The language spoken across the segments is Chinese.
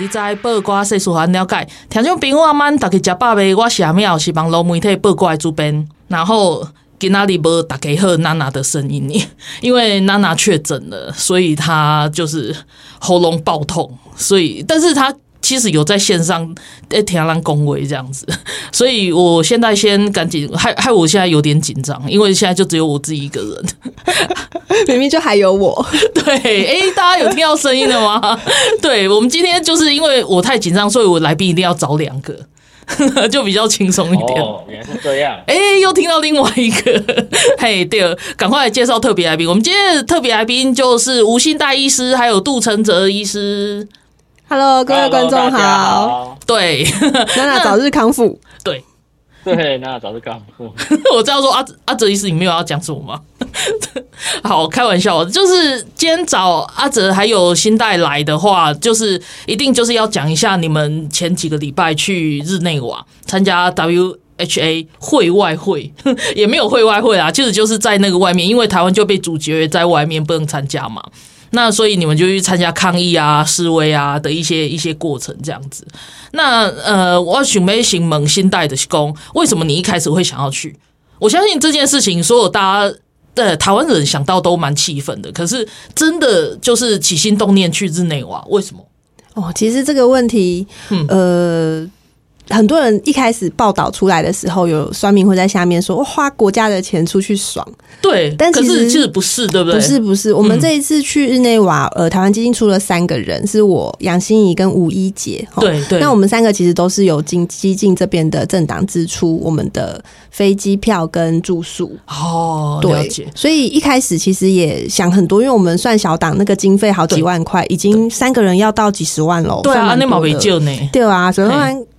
你知；报挂世事，互咱了解。听众朋友阿们，大家食饱未？我是阿妙，是网络媒体报挂的主编。然后今仔日无大家好娜娜的声音呢，因为娜娜确诊了，所以她就是喉咙爆痛，所以但是她。其实有在线上诶听人恭维这样子，所以我现在先赶紧，害害我现在有点紧张，因为现在就只有我自己一个人，明明就还有我。对，诶，大家有听到声音了吗？对，我们今天就是因为我太紧张，所以我来宾一定要找两个，就比较轻松一点。哦，原来是这样。哎，又听到另外一个，嘿，对了，赶快来介绍特别来宾。我们今天的特别来宾就是吴兴大医师，还有杜承泽医师。Hello，各位观众好。好对，娜娜早日康复。对，对，娜娜早日康复。我这样说，阿阿哲医师，你没有要讲什么吗？好，开玩笑，就是今天找阿哲还有新代来的话，就是一定就是要讲一下你们前几个礼拜去日内瓦参加 WHA 会外会，也没有会外会啊，其实就是在那个外面，因为台湾就被阻绝在外面不能参加嘛。那所以你们就去参加抗议啊、示威啊的一些一些过程这样子。那呃，我想问问欣岱的工，为什么你一开始会想要去？我相信这件事情，所有大家的台湾人想到都蛮气愤的。可是真的就是起心动念去日内瓦，为什么？哦，其实这个问题，嗯、呃。很多人一开始报道出来的时候，有酸民会在下面说：“我花国家的钱出去爽。”对，但其实其实不是，对不对？不是，不是。我们这一次去日内瓦，呃，台湾基金出了三个人，是我杨欣怡跟吴一杰。对对。那我们三个其实都是有经基金这边的政党支出我们的飞机票跟住宿。哦，对。所以一开始其实也想很多，因为我们算小党，那个经费好几万块，已经三个人要到几十万了。对啊，那毛没救呢。对啊，所以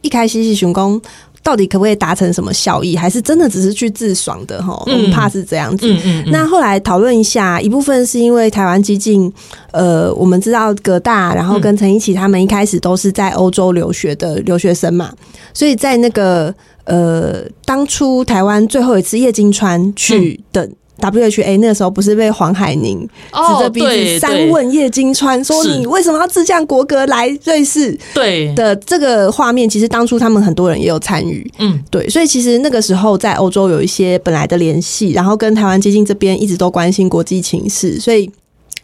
一开始是想说到底可不可以达成什么效益，还是真的只是去自爽的哈？我们怕是这样子。嗯嗯嗯、那后来讨论一下，一部分是因为台湾激进，呃，我们知道葛大，然后跟陈一奇他们一开始都是在欧洲留学的留学生嘛，所以在那个呃当初台湾最后一次叶金川去的。嗯 WHA 那个时候不是被黄海宁指着鼻子三问叶金川，说你为什么要自降国格来瑞士？对的，这个画面其实当初他们很多人也有参与，嗯，对，所以其实那个时候在欧洲有一些本来的联系，然后跟台湾基进这边一直都关心国际情势，所以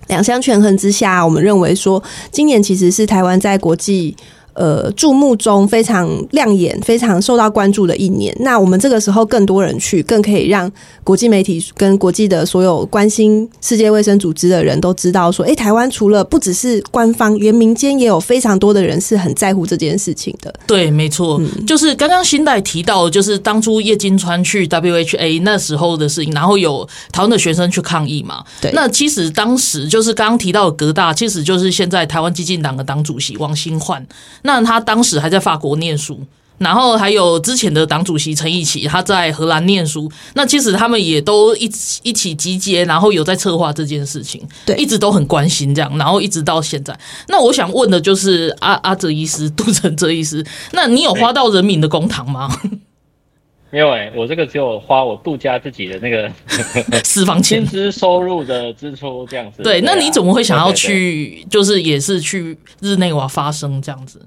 两相权衡之下，我们认为说今年其实是台湾在国际。呃，注目中非常亮眼、非常受到关注的一年。那我们这个时候更多人去，更可以让国际媒体跟国际的所有关心世界卫生组织的人都知道，说，哎，台湾除了不只是官方，连民间也有非常多的人是很在乎这件事情的。对，没错，嗯、就是刚刚新代提到，就是当初叶金川去 WHA 那时候的事情，然后有台湾的学生去抗议嘛。对，那其实当时就是刚刚提到的格大，其实就是现在台湾激进党的党主席王新焕。那他当时还在法国念书，然后还有之前的党主席陈义起，他在荷兰念书。那其实他们也都一起一起集结，然后有在策划这件事情，对，一直都很关心这样，然后一直到现在。那我想问的就是阿阿哲医师、杜成哲医师，那你有花到人民的公堂吗？没有哎、欸，我这个只有花我杜家自己的那个 私房钱、薪资收入的支出这样子。对，对啊、那你怎么会想要去？就是也是去日内瓦发声这样子？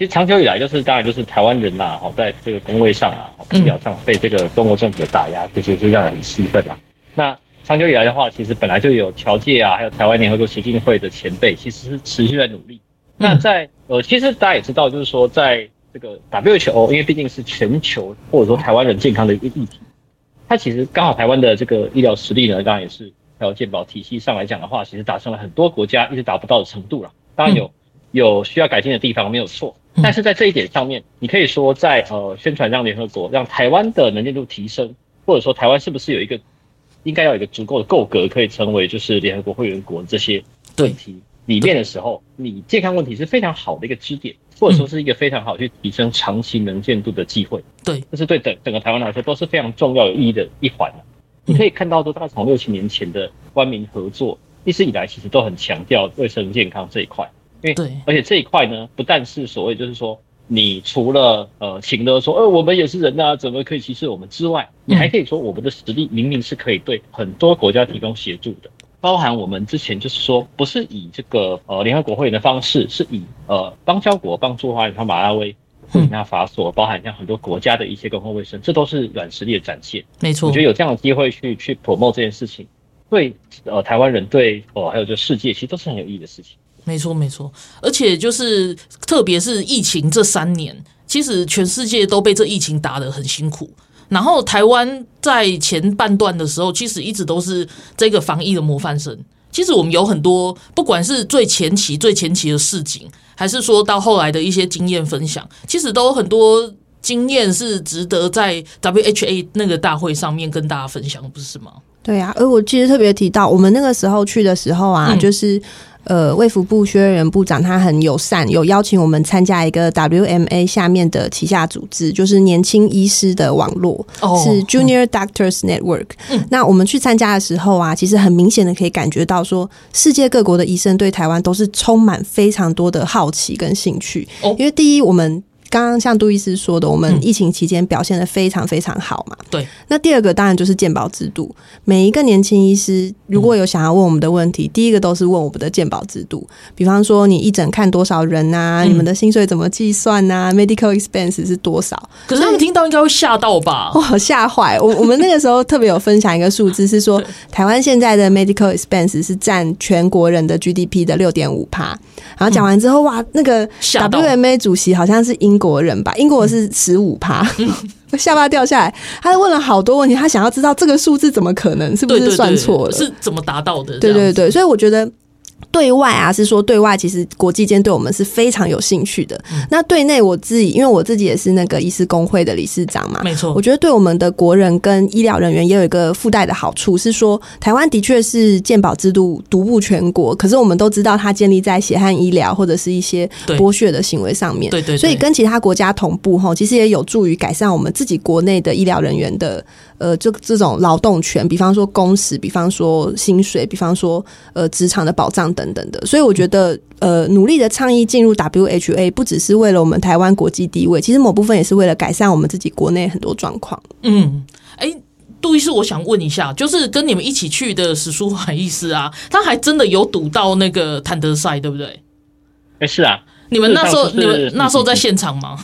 其实长久以来，就是当然就是台湾人呐，哦，在这个工位上啊，医疗上被这个中国政府的打压，就是就让人很气愤啊。那长久以来的话，其实本来就有侨界啊，还有台湾联合国协进会的前辈，其实是持续在努力。那在呃，其实大家也知道，就是说在这个 WHO，因为毕竟是全球或者说台湾人健康的一个议题，它其实刚好台湾的这个医疗实力呢，当然也是还有健保体系上来讲的话，其实达成了很多国家一直达不到的程度了。当然有有需要改进的地方，没有错。但是在这一点上面，你可以说在呃宣传让联合国让台湾的能见度提升，或者说台湾是不是有一个应该要有一个足够的够格，可以成为就是联合国会员国这些问题里面的时候，你健康问题是非常好的一个支点，或者说是一个非常好去提升长期能见度的机会。对，这是对整整个台湾来说都是非常重要有意义的一环。你可以看到，都大概从六七年前的官民合作，一直以来其实都很强调卫生健康这一块。因为对，而且这一块呢，不但是所谓就是说，你除了呃，请的说，呃，我们也是人啊，怎么可以歧视我们之外，你还可以说我们的实力明明是可以对很多国家提供协助的，包含我们之前就是说，不是以这个呃联合国会员的方式，是以呃邦交国帮助，包含像马拉维、布基纳法索，包含像很多国家的一些公共卫生，这都是软实力的展现。没错，我觉得有这样的机会去去 promote 这件事情，对呃台湾人对哦、呃、还有就世界，其实都是很有意义的事情。没错，没错，而且就是特别是疫情这三年，其实全世界都被这疫情打得很辛苦。然后台湾在前半段的时候，其实一直都是这个防疫的模范生。其实我们有很多，不管是最前期、最前期的市井，还是说到后来的一些经验分享，其实都有很多经验是值得在 WHA 那个大会上面跟大家分享，不是吗？对啊，而我其实特别提到，我们那个时候去的时候啊，嗯、就是。呃，卫福部薛瑞元部长他很友善，有邀请我们参加一个 WMA 下面的旗下组织，就是年轻医师的网络，哦、是 Junior Doctors Network。嗯、那我们去参加的时候啊，其实很明显的可以感觉到说，世界各国的医生对台湾都是充满非常多的好奇跟兴趣。哦、因为第一，我们。刚刚像杜医师说的，我们疫情期间表现的非常非常好嘛。对。那第二个当然就是健保制度。每一个年轻医师如果有想要问我们的问题，第一个都是问我们的健保制度。比方说，你一诊看多少人啊？你们的薪水怎么计算啊？Medical expense 是多少？可是他们听到应该会吓到吧？哇，吓坏！我我们那个时候特别有分享一个数字，是说 台湾现在的 medical expense 是占全国人的 GDP 的六点五趴。然后讲完之后，哇，那个 WMA 主席好像是英国人吧？英国是十五趴，嗯、下巴掉下来。他问了好多问题，他想要知道这个数字怎么可能，是不是算错了？是怎么达到的？对对对，所以我觉得。对外啊，是说对外，其实国际间对我们是非常有兴趣的。嗯、那对内，我自己因为我自己也是那个医师工会的理事长嘛，没错。我觉得对我们的国人跟医疗人员也有一个附带的好处，是说台湾的确是健保制度独步全国，可是我们都知道它建立在血汗医疗或者是一些剥削的行为上面。对对，对对。所以跟其他国家同步哈，其实也有助于改善我们自己国内的医疗人员的呃，就这种劳动权，比方说工时，比方说薪水，比方说呃职场的保障等等的。所以我觉得，呃，努力的倡议进入 WHA 不只是为了我们台湾国际地位，其实某部分也是为了改善我们自己国内很多状况。嗯，哎、欸，杜医师，我想问一下，就是跟你们一起去的史书华医师啊，他还真的有赌到那个坦德赛，对不对？哎、欸，是啊，你们那时候，你们那时候在现场吗？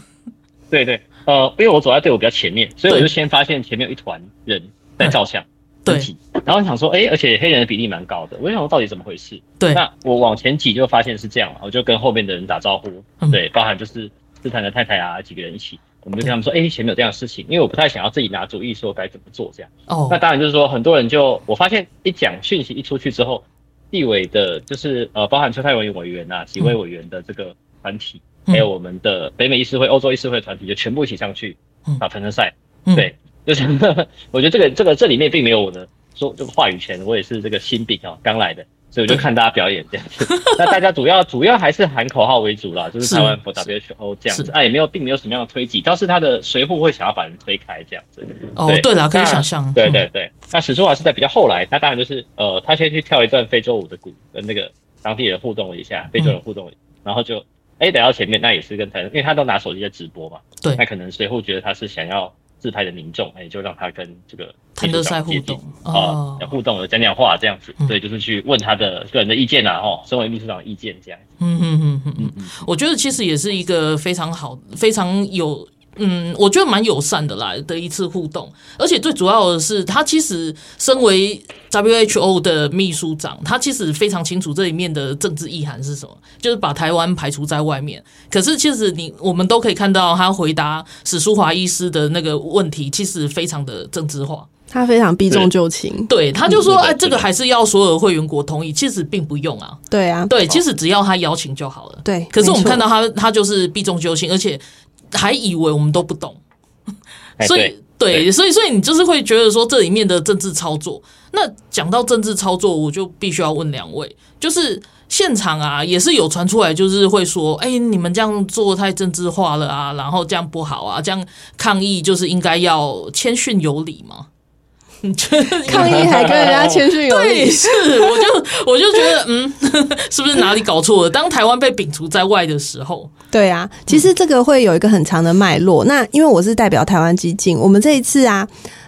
对对。呃，因为我走在队伍比较前面，所以我就先发现前面有一团人在照相，对，然后想说，哎、欸，而且黑人的比例蛮高的，我就想说到底怎么回事？对，那我往前挤就发现是这样，我就跟后面的人打招呼，嗯、对，包含就是斯坦的太太啊几个人一起，我们就跟他们说，哎、欸，前面有这样的事情，因为我不太想要自己拿主意说该怎么做这样。哦，那当然就是说很多人就我发现一讲讯息一出去之后，地委的就是呃，包含邱泰文委员啊几位委员的这个团体。嗯还有我们的北美议事会、欧洲议事会团体就全部一起上去打团体赛，对，就是 我觉得这个这个这里面并没有我的说这个话语权，我也是这个新兵啊，刚来的，所以我就看大家表演这样子。那大家主要主要还是喊口号为主啦，就是台湾 for WHO 这样子，啊也没有并没有什么样的推挤，倒是他的随扈会想要把人推开这样子。哦，对。了，可以想象，对对对。那史书华是在比较后来，他当然就是呃，他先去跳一段非洲舞的鼓，跟那个当地人互动了一下，非洲人互动，然后就。哎，等到前面那也是跟台，因为他都拿手机在直播嘛，对，那可能随后觉得他是想要自拍的民众，哎，就让他跟这个谭德赛互动啊，互动的讲讲话这样子，对，就是去问他的个人的意见啊，哦，身为秘书长的意见这样子，嗯嗯嗯。嗯嗯，我觉得其实也是一个非常好、非常有。嗯，我觉得蛮友善的啦的一次互动，而且最主要的是，他其实身为 WHO 的秘书长，他其实非常清楚这里面的政治意涵是什么，就是把台湾排除在外面。可是其实你我们都可以看到，他回答史书华医师的那个问题，其实非常的政治化，他非常避重就轻。对，他就说，哎，这个还是要所有的会员国同意，其实并不用啊。对啊，对，其实只要他邀请就好了。对，可是我们看到他，他就是避重就轻，而且。还以为我们都不懂，所以对，所以所以你就是会觉得说这里面的政治操作。那讲到政治操作，我就必须要问两位，就是现场啊，也是有传出来，就是会说，哎、欸，你们这样做太政治化了啊，然后这样不好啊，这样抗议就是应该要谦逊有礼吗？你觉得抗议还跟人家谦逊有礼？对，是，我就 我就觉得，嗯，是不是哪里搞错了？当台湾被摒除在外的时候，对啊，其实这个会有一个很长的脉络。那因为我是代表台湾基进，我们这一次啊。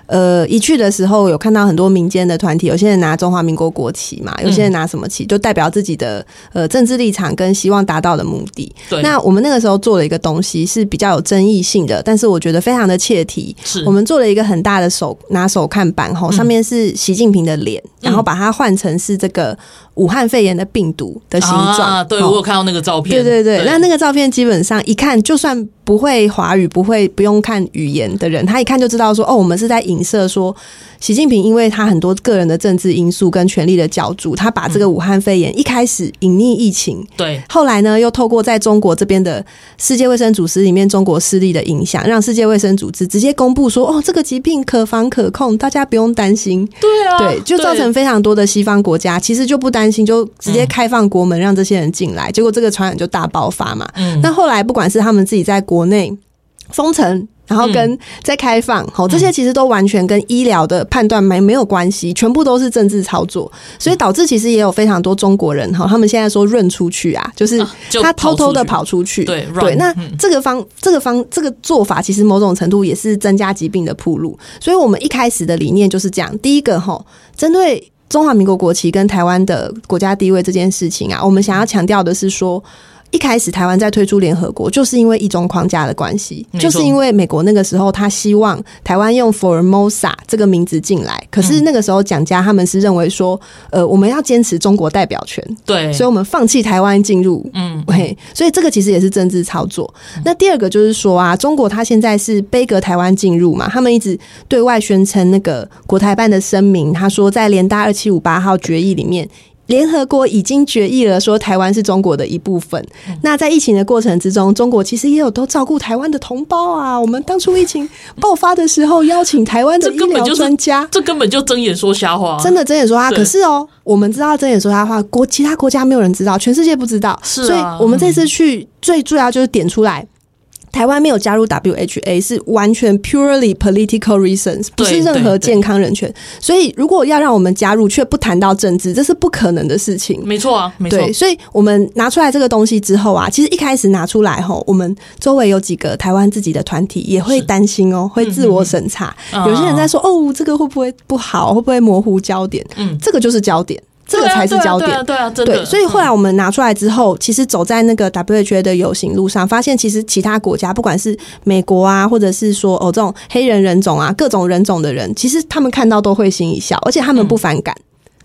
呃，一去的时候有看到很多民间的团体，有些人拿中华民国国旗嘛，有些人拿什么旗，就代表自己的呃政治立场跟希望达到的目的。对，那我们那个时候做了一个东西是比较有争议性的，但是我觉得非常的切题。是，我们做了一个很大的手拿手看板，吼，上面是习近平的脸，嗯，然后把它换成是这个。武汉肺炎的病毒的形状，啊，对，我有看到那个照片。对对对，对，那那个照片基本上一看，就算不会华语、不会不用看语言的人，他一看就知道说，哦，我们是在影射说。习近平因为他很多个人的政治因素跟权力的角逐，他把这个武汉肺炎一开始隐匿疫情，对，后来呢又透过在中国这边的世界卫生组织里面中国势力的影响，让世界卫生组织直接公布说，哦，这个疾病可防可控，大家不用担心。对啊，对，就造成非常多的西方国家其实就不担心，就直接开放国门让这些人进来，结果这个传染就大爆发嘛。嗯，那后来不管是他们自己在国内封城。然后跟再开放，好、嗯，这些其实都完全跟医疗的判断没没有关系，全部都是政治操作，所以导致其实也有非常多中国人哈，他们现在说润出去啊，就是他偷偷的跑出去，啊、对对，那这个方这个方这个做法，其实某种程度也是增加疾病的铺路，所以我们一开始的理念就是这样，第一个哈，针对中华民国国旗跟台湾的国家地位这件事情啊，我们想要强调的是说。一开始台湾在推出联合国，就是因为一中框架的关系，就是因为美国那个时候他希望台湾用 Formosa 这个名字进来，可是那个时候蒋家他们是认为说，呃，我们要坚持中国代表权，对，所以我们放弃台湾进入，嗯，嘿，所以这个其实也是政治操作。那第二个就是说啊，中国他现在是背隔台湾进入嘛，他们一直对外宣称那个国台办的声明，他说在联大二七五八号决议里面。联合国已经决议了，说台湾是中国的一部分。那在疫情的过程之中，中国其实也有都照顾台湾的同胞啊。我们当初疫情爆发的时候，邀请台湾的医疗专家，这根本就睁眼说瞎话，真的睁眼说瞎话。可是哦，我们知道睁眼说瞎话，国其他国家没有人知道，全世界不知道。是啊，所以我们这次去最主要就是点出来。台湾没有加入 WHA 是完全 purely political reasons，不是任何健康人权。所以，如果要让我们加入却不谈到政治，这是不可能的事情。没错啊，没错。对，所以我们拿出来这个东西之后啊，其实一开始拿出来吼，我们周围有几个台湾自己的团体也会担心哦，会自我审查。嗯嗯，有些人在说哦，这个会不会不好？会不会模糊焦点？嗯，这个就是焦点。这个才是焦点，对啊，对啊，对，所以后来我们拿出来之后，其实走在那个 WHA 的游行路上，发现其实其他国家，不管是美国啊，或者是说哦这种黑人人种啊，各种人种的人，其实他们看到都会心一笑，而且他们不反感。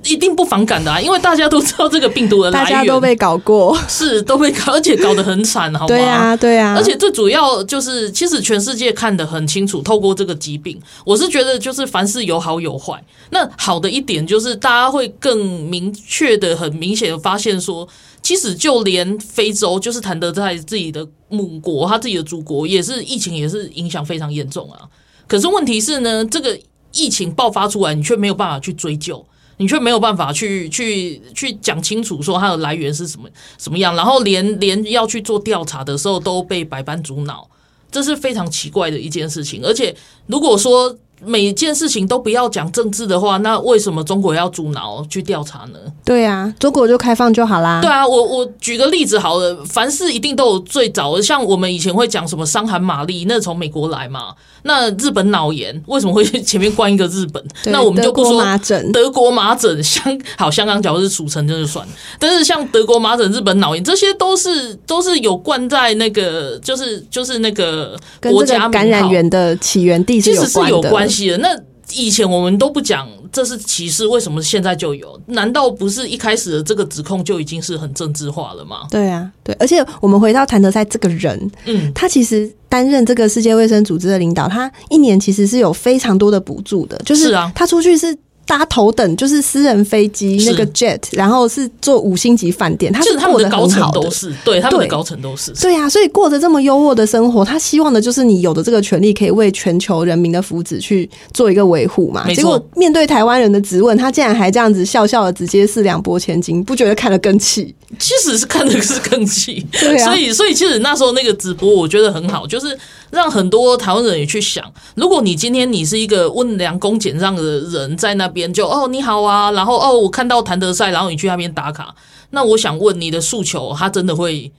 一定不反感的啊，因为大家都知道这个病毒的来源，大家都被搞过，是都被搞，而且搞得很惨，好吗？对啊，对啊。而且最主要就是，其实全世界看得很清楚，透过这个疾病，我是觉得就是凡事有好有坏。那好的一点就是，大家会更明确的、很明显的发现说，其实就连非洲，就是谭德在自己的母国，他自己的祖国，也是疫情也是影响非常严重啊。可是问题是呢，这个疫情爆发出来，你却没有办法去追究。你却没有办法去去去讲清楚说它的来源是什么什么样，然后连连要去做调查的时候都被百般阻挠，这是非常奇怪的一件事情。而且如果说每件事情都不要讲政治的话，那为什么中国要阻挠去调查呢？对啊，中国就开放就好啦。对啊，我我举个例子好了，凡事一定都有最早的，像我们以前会讲什么伤寒玛丽，那从美国来嘛。那日本脑炎为什么会前面冠一个日本？那我们就不说麻疹，德国麻疹，香好香港脚是俗称，就是算。但是像德国麻疹、日本脑炎，这些都是都是有冠在那个，就是就是那个国家感染源的起源地其实是有关系的。那以前我们都不讲这是歧视，为什么现在就有？难道不是一开始的这个指控就已经是很政治化了吗？对啊，对，而且我们回到谭德塞这个人，嗯，他其实担任这个世界卫生组织的领导，他一年其实是有非常多的补助的，就是啊，他出去是搭头等就是私人飞机那个 jet，然后是坐五星级饭店，他是过得很好的，都是对他们的高层都是对啊，所以过着这么优渥的生活，他希望的就是你有的这个权利可以为全球人民的福祉去做一个维护嘛。结果面对台湾人的质问，他竟然还这样子笑笑的直接四两拨千斤，不觉得看得更气？其实是看的是更气，对啊。所以所以其实那时候那个直播我觉得很好，就是让很多台湾人也去想，如果你今天你是一个温良恭俭让的人，在那边就哦你好。啊，然后哦，我看到谭德赛，然后你去那边打卡，那我想问你的诉求，他真的会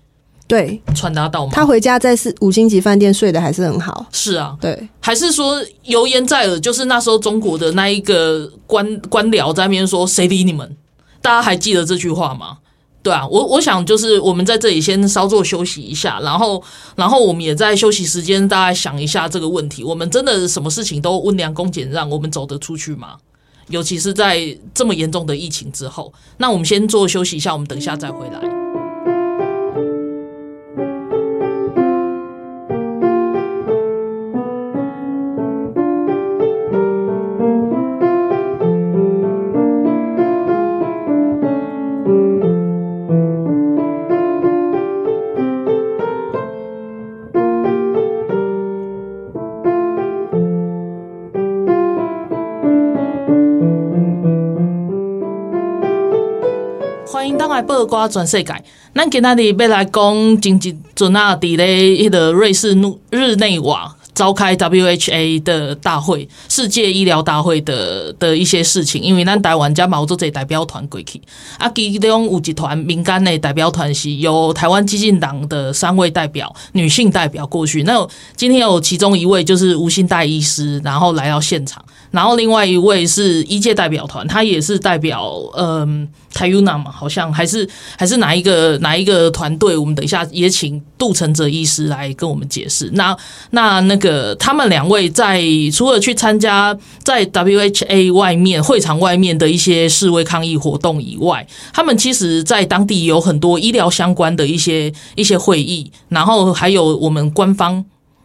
对传达到吗？他回家在四五星级饭店睡的还是很好，是啊，对，还是说油盐在耳？就是那时候中国的那一个官官僚在那边说，谁理你们？大家还记得这句话吗？对啊，我我想就是我们在这里先稍作休息一下，然后然后我们也在休息时间，大家想一下这个问题：我们真的什么事情都温良恭俭让，我们走得出去吗？尤其是在这么严重的疫情之后，那我们先做休息一下，我们等一下再回来。八卦全世界，咱今仔日要来讲前一阵啊，伫咧迄个瑞士日内瓦召开 WHA 的大会，世界医疗大会的的一些事情。因为咱台湾加毛做这代表团过去，啊，其中有一团民间的代表团是由台湾激进党的三位代表女性代表过去。那今天有其中一位就是吴欣岱医师，然后来到现场。然后另外一位是医界代表团，他也是代表嗯台 UNA 嘛，好像还是还是哪一个哪一个团队？我们等一下也请杜承哲医师来跟我们解释。那那那个他们两位在除了去参加在 WHA 外面会场外面的一些示威抗议活动以外，他们其实在当地有很多医疗相关的一些一些会议，然后还有我们官方。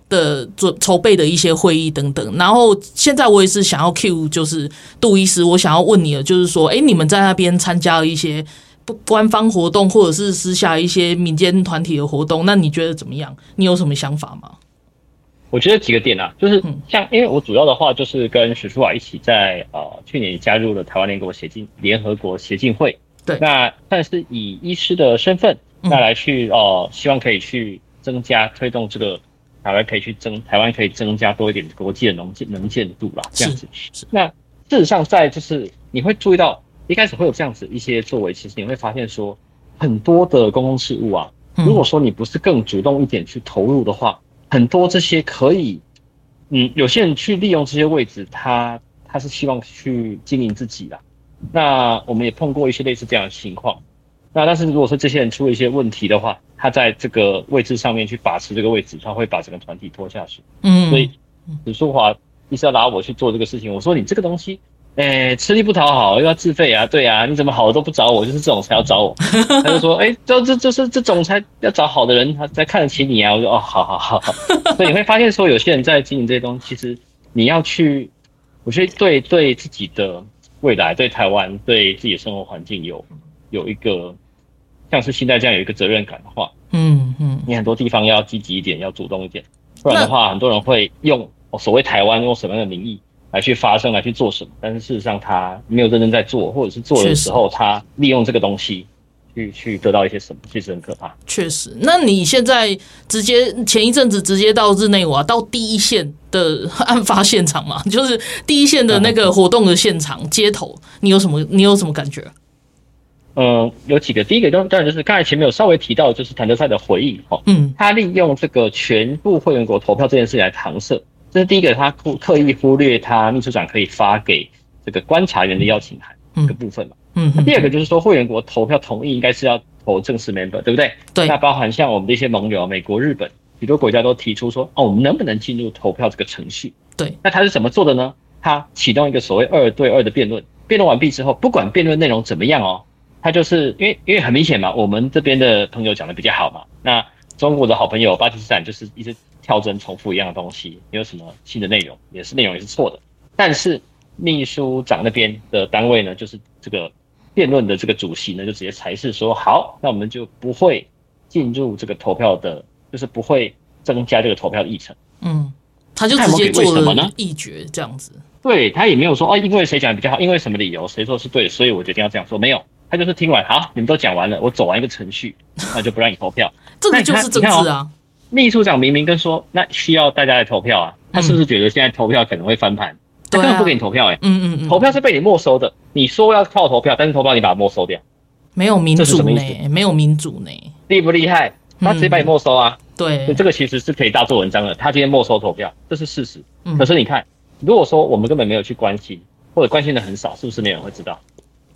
的准筹备的一些会议等等，然后现在我也是想要 cue 就是杜医师，我想要问你的就是说，哎，你们在那边参加了一些不官方活动，或者是私下一些民间团体的活动，那你觉得怎么样？你有什么想法吗？我觉得几个点啊，就是像因为我主要的话就是跟许淑华一起在呃去年加入了台湾联国协进联合国协进会，对，那但是以医师的身份，那来去哦、呃，希望可以去增加推动这个。台湾可以去增，台湾可以增加多一点国际的能见能见度啦，这样子。那事实上，在就是你会注意到，一开始会有这样子一些作为，其实你会发现说，很多的公共事务啊，如果说你不是更主动一点去投入的话，很多这些可以，嗯，有些人去利用这些位置，他他是希望去经营自己的。那我们也碰过一些类似这样的情况。那但是如果说这些人出了一些问题的话，他在这个位置上面去把持这个位置，他会把整个团体拖下去。嗯，所以李淑华一直要拉我去做这个事情。我说你这个东西，哎、欸，吃力不讨好，又要自费啊，对啊，你怎么好的都不找我，就是这种才要找我。他就说，哎、欸，这这这是这种才要找好的人，他才看得起你啊。我说，哦，好好好好。所以你会发现说，有些人在经营这些东西，其实你要去，我觉得对对自己的未来，对台湾，对自己的生活环境有。有一个像是现在这样有一个责任感的话，嗯嗯，你很多地方要积极一点，要主动一点，不然的话，很多人会用所谓台湾用什么样的名义来去发声，来去做什么，但是事实上他没有认真在做，或者是做的时候他利用这个东西去去得到一些什么，其实很可怕。确实，那你现在直接前一阵子直接到日内瓦，到第一线的案发现场嘛，就是第一线的那个活动的现场街头，你有什么你有什么感觉？嗯，有几个，第一个当然就是刚才前面有稍微提到，就是谭德赛的回应哈，嗯，他利用这个全部会员国投票这件事来搪塞，这是第一个，他忽刻意忽略他秘书长可以发给这个观察员的邀请函这个部分嘛，嗯，第二个就是说会员国投票同意应该是要投正式 member，对不对？对，那包含像我们的一些盟友，美国、日本，许多国家都提出说，哦，我们能不能进入投票这个程序？对，那他是怎么做的呢？他启动一个所谓二对二的辩论，辩论完毕之后，不管辩论内容怎么样哦。他就是因为因为很明显嘛，我们这边的朋友讲的比较好嘛，那中国的好朋友巴基斯坦就是一直跳针重复一样的东西，没有什么新的内容，也是内容也是错的。但是秘书长那边的单位呢，就是这个辩论的这个主席呢，就直接裁示说，好，那我们就不会进入这个投票的，就是不会增加这个投票的议程。嗯，他就直接做了什么呢？议决这样子。对，他也没有说哦，因为谁讲的比较好，因为什么理由，谁说是对，所以我决定要这样说。没有，他就是听完，好，你们都讲完了，我走完一个程序，那就不让你投票。这个就是政治啊。秘书长明明跟说，那需要大家来投票啊，他是不是觉得现在投票可能会翻盘？他根本不给你投票哎、欸，嗯嗯嗯，投票是被你没收的。你说要靠投票，但是投票你把它没收掉，没有民主呢，没有民主呢，厉不厉害？他直接把你没收啊。对，这个其实是可以大做文章的。他今天没收投票，这是事实。可是你看，如果说我们根本没有去关心，或者关心的很少，是不是没有人会知道？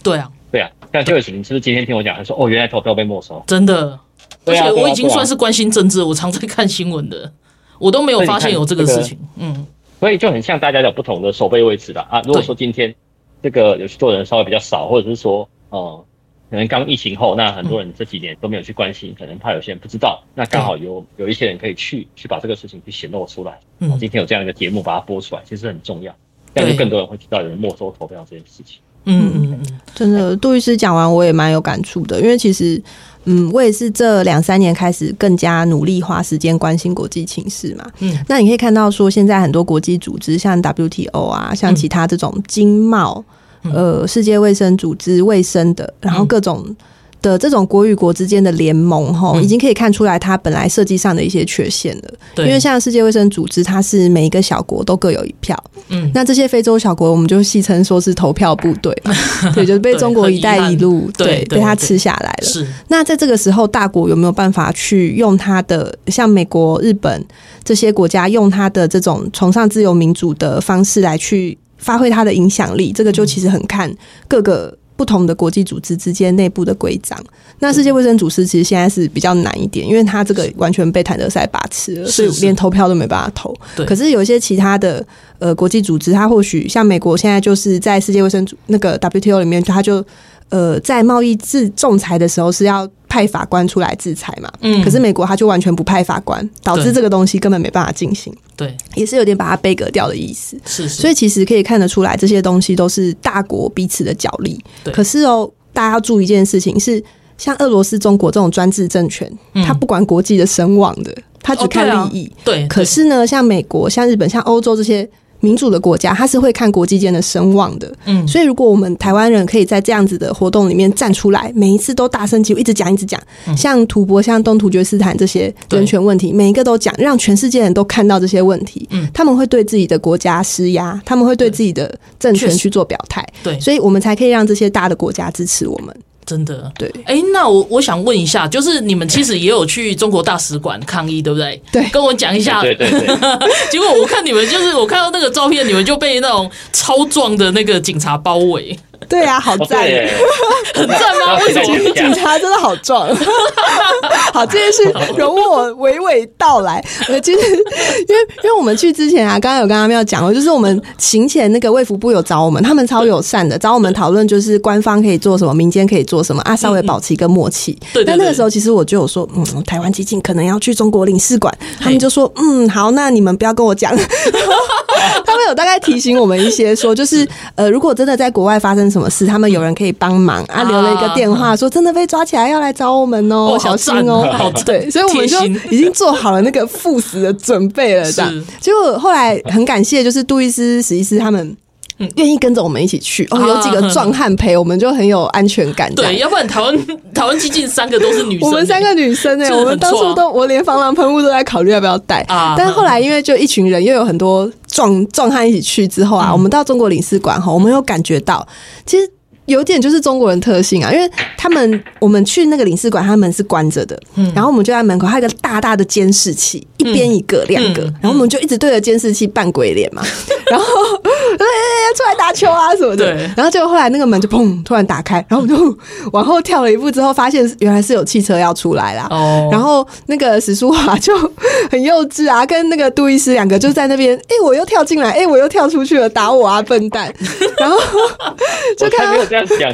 对啊，对啊。像邱伟晴，是不是今天听我讲，他说哦，原来投票被没收，真的。而且我已经算是关心政治，我常在看新闻的，我都没有发现有这个事情。嗯。所以就很像大家有不同的守备位置的啊。如果说今天这个有去做的人稍微比较少，或者是说，呃，可能刚疫情后，那很多人这几年都没有去关心，可能怕有些人不知道，那刚好有有一些人可以去去把这个事情去显露出来。嗯，今天有这样一个节目把它播出来，其实很重要，这样就更多人会知道有人没收投票这件事情。嗯嗯嗯，真的，杜律师讲完我也蛮有感触的，因为其实。嗯，我也是这两三年开始更加努力花时间关心国际情势嘛。嗯，那你可以看到说，现在很多国际组织，像 WTO 啊，像其他这种经贸，嗯、呃，世界卫生组织卫生的，然后各种。的这种国与国之间的联盟，哈，已经可以看出来它本来设计上的一些缺陷了。对，因为像世界卫生组织，它是每一个小国都各有一票。嗯，那这些非洲小国，我们就戏称说是投票部队，对，就是被中国“一带一路”对被它吃下来了。是。那在这个时候，大国有没有办法去用它的，像美国、日本这些国家，用它的这种崇尚自由民主的方式来去发挥它的影响力？这个就其实很看各个。不同的国际组织之间内部的规章，那世界卫生组织其实现在是比较难一点，因为它这个完全被谭德赛把持了，所以连投票都没办法投。对，可是有一些其他的呃国际组织，它或许像美国现在就是在世界卫生组那个 WTO 里面，它就呃在贸易制仲裁的时候是要。派法官出来制裁嘛？嗯，可是美国他就完全不派法官，导致这个东西根本没办法进行。对，也是有点把它杯葛掉的意思。是，是，所以其实可以看得出来，这些东西都是大国彼此的角力。对，可是哦，大家要注意一件事情是，像俄罗斯、中国这种专制政权，他不管国际的声望的，他只看利益。对，可是呢，像美国、像日本、像欧洲这些。民主的国家，他是会看国际间的声望的。嗯，所以如果我们台湾人可以在这样子的活动里面站出来，每一次都大声疾呼，一直讲，一直讲，像吐蕃、像东突厥斯坦这些人权问题，每一个都讲，让全世界人都看到这些问题。嗯，他们会对自己的国家施压，他们会对自己的政权去做表态。对，所以我们才可以让这些大的国家支持我们。真的对，哎、欸，那我我想问一下，就是你们其实也有去中国大使馆抗议，对不对？对，跟我讲一下。对对对。结果我看你们就是我看到那个照片，你们就被那种超壮的那个警察包围。对啊，好赞，很赞吗？为什么？警察真的好壮。好，这件事容我娓娓道来。呃，其实因为因为我们去之前啊，刚刚有跟他们要讲过，就是我们行前那个卫福部有找我们，他们超友善的，找我们讨论就是官方可以做什么，民间可以做什么啊，稍微保持一个默契。对。但那个时候其实我就有说，嗯，台湾基金可能要去中国领事馆，他们就说，嗯，好，那你们不要跟我讲。他们有大概提醒我们一些，说就是呃，如果真的在国外发生什么事，他们有人可以帮忙啊，留了一个电话，说真的被抓起来要来找我们哦，小心哦，好 对，所以我们就已经做好了那个赴死的准备了，这样。结果后来很感谢，就是杜医师、史医师他们。愿意跟着我们一起去哦，有几个壮汉陪，我们就很有安全感。对，要不然台湾 台湾基进三个都是女生，我们三个女生哎，我们当初都我连防狼喷雾都在考虑要不要带啊。但是后来因为就一群人，又有很多壮壮汉一起去之后啊，我们到中国领事馆哈，我们有感觉到其实。有点就是中国人特性啊，因为他们我们去那个领事馆，他门是关着的，嗯，然后我们就在门口，还有一个大大的监视器，一边一个，两个，然后我们就一直对着监视器扮鬼脸嘛，然后哎出来打球啊什么的，然后结果后来那个门就砰突然打开，然后我们就往后跳了一步之后，发现原来是有汽车要出来啦，哦，然后那个史书华就很幼稚啊，跟那个杜医师两个就在那边，哎，我又跳进来，哎，我又跳出去了，打我啊笨蛋，然后就看到。这样讲，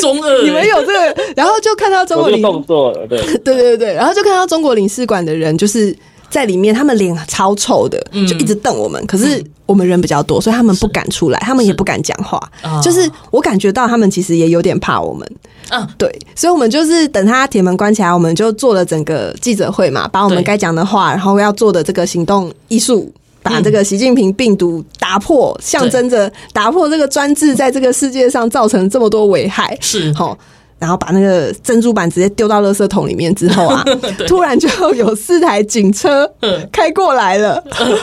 中二，你们有这个，然后就看到中国领动作，对，对对对，然后就看到中国领事馆的人，就是在里面，他们脸超臭的，就一直瞪我们。可是我们人比较多，所以他们不敢出来，他们也不敢讲话。就是我感觉到他们其实也有点怕我们。嗯，对，所以我们就是等他铁门关起来，我们就做了整个记者会嘛，把我们该讲的话，然后要做的这个行动艺术，把这个习近平病毒打破，象征着打破这个专制在这个世界上造成这么多危害。是，好。然后把那个珍珠板直接丢到垃圾桶里面之后啊，突然就有四台警车开过来了，然后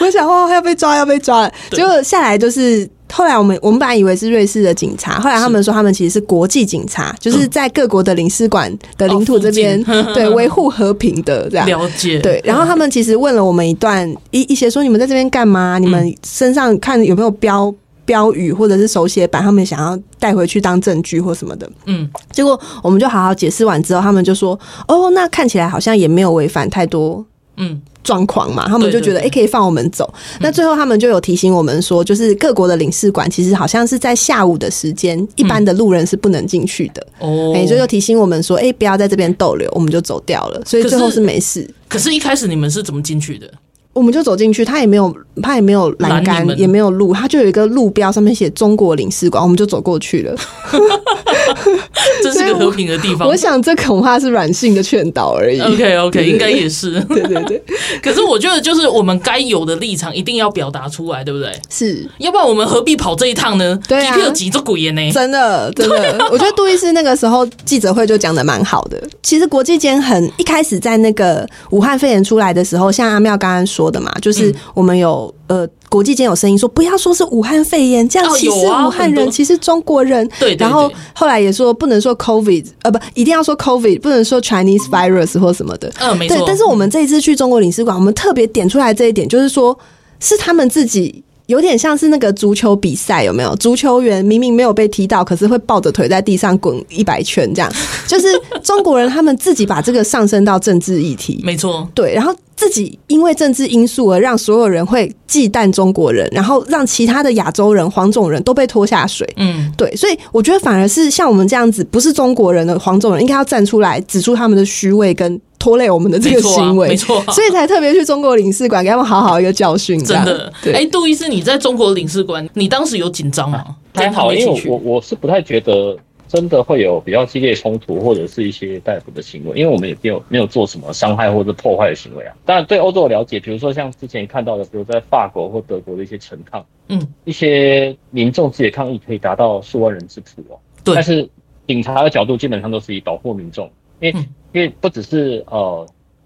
我想哇，要被抓要被抓。了，结果下来就是后来我们我们本来以为是瑞士的警察，后来他们说他们其实是国际警察，就是在各国的领事馆的领土这边对 维护和平的这样了解对，然后他们其实问了我们一段一一些说，你们在这边干嘛？你们身上看有没有标？标语或者是手写板，他们想要带回去当证据或什么的。嗯，结果我们就好好解释完之后，他们就说：“哦，那看起来好像也没有违反太多嗯状况嘛。”他们就觉得哎、欸，可以放我们走。那最后他们就有提醒我们说，就是各国的领事馆其实好像是在下午的时间，一般的路人是不能进去的。哦，哎，所以就提醒我们说：“哎、欸，不要在这边逗留。”我们就走掉了。所以最后是没事。可是，可是一开始你们是怎么进去的？我们就走进去，他也没有，他也没有栏杆，也没有路，他就有一个路标，上面写中国领事馆，我们就走过去了。这是个和平的地方。我，我想这恐怕是软性的劝导而已。OK OK，应该也是。对对对。可是我觉得，就是我们该有的立场一定要表达出来，对不对？是，要不然我们何必跑这一趟呢？对啊，几只鬼呢？真的真的，我觉得杜医师那个时候记者会就讲的蛮好的。其实国际间很一开始在那个武汉肺炎出来的时候，像阿妙刚刚说。说的嘛，就是我们有呃，国际间有声音说不要说是武汉肺炎，这样歧视武汉人，歧视中国人。对，然后后来也说不能说 COVID，呃，不，一定要说 COVID，不能说 Chinese virus 或什么的。嗯，没错。对，但是我们这一次去中国领事馆，我们特别点出来这一点，就是说是他们自己。有点像是那个足球比赛，有没有？足球员明明没有被踢到，可是会抱着腿在地上滚一百圈，这样 就是中国人他们自己把这个上升到政治议题，没错，对，然后自己因为政治因素而让所有人会忌惮中国人，然后让其他的亚洲人、黄种人都被拖下水，嗯，对，所以我觉得反而是像我们这样子，不是中国人的黄种人，应该要站出来指出他们的虚伪跟。拖累我们的这个行为，没错、啊，所以才特别去中国领事馆给他们好好一个教训。真的，哎、欸，杜医师，你在中国领事馆，你当时有紧张吗？还好，因为我我是不太觉得真的会有比较激烈冲突，或者是一些逮捕的行为，因为我们也没有没有做什么伤害或者破坏的行为啊。当然，对欧洲的了解，比如说像之前看到的，比如在法国或德国的一些陈抗，嗯，一些民众自己抗议可以达到数万人之谱哦。对，但是警察的角度基本上都是以保护民众，因为。嗯因为不只是呃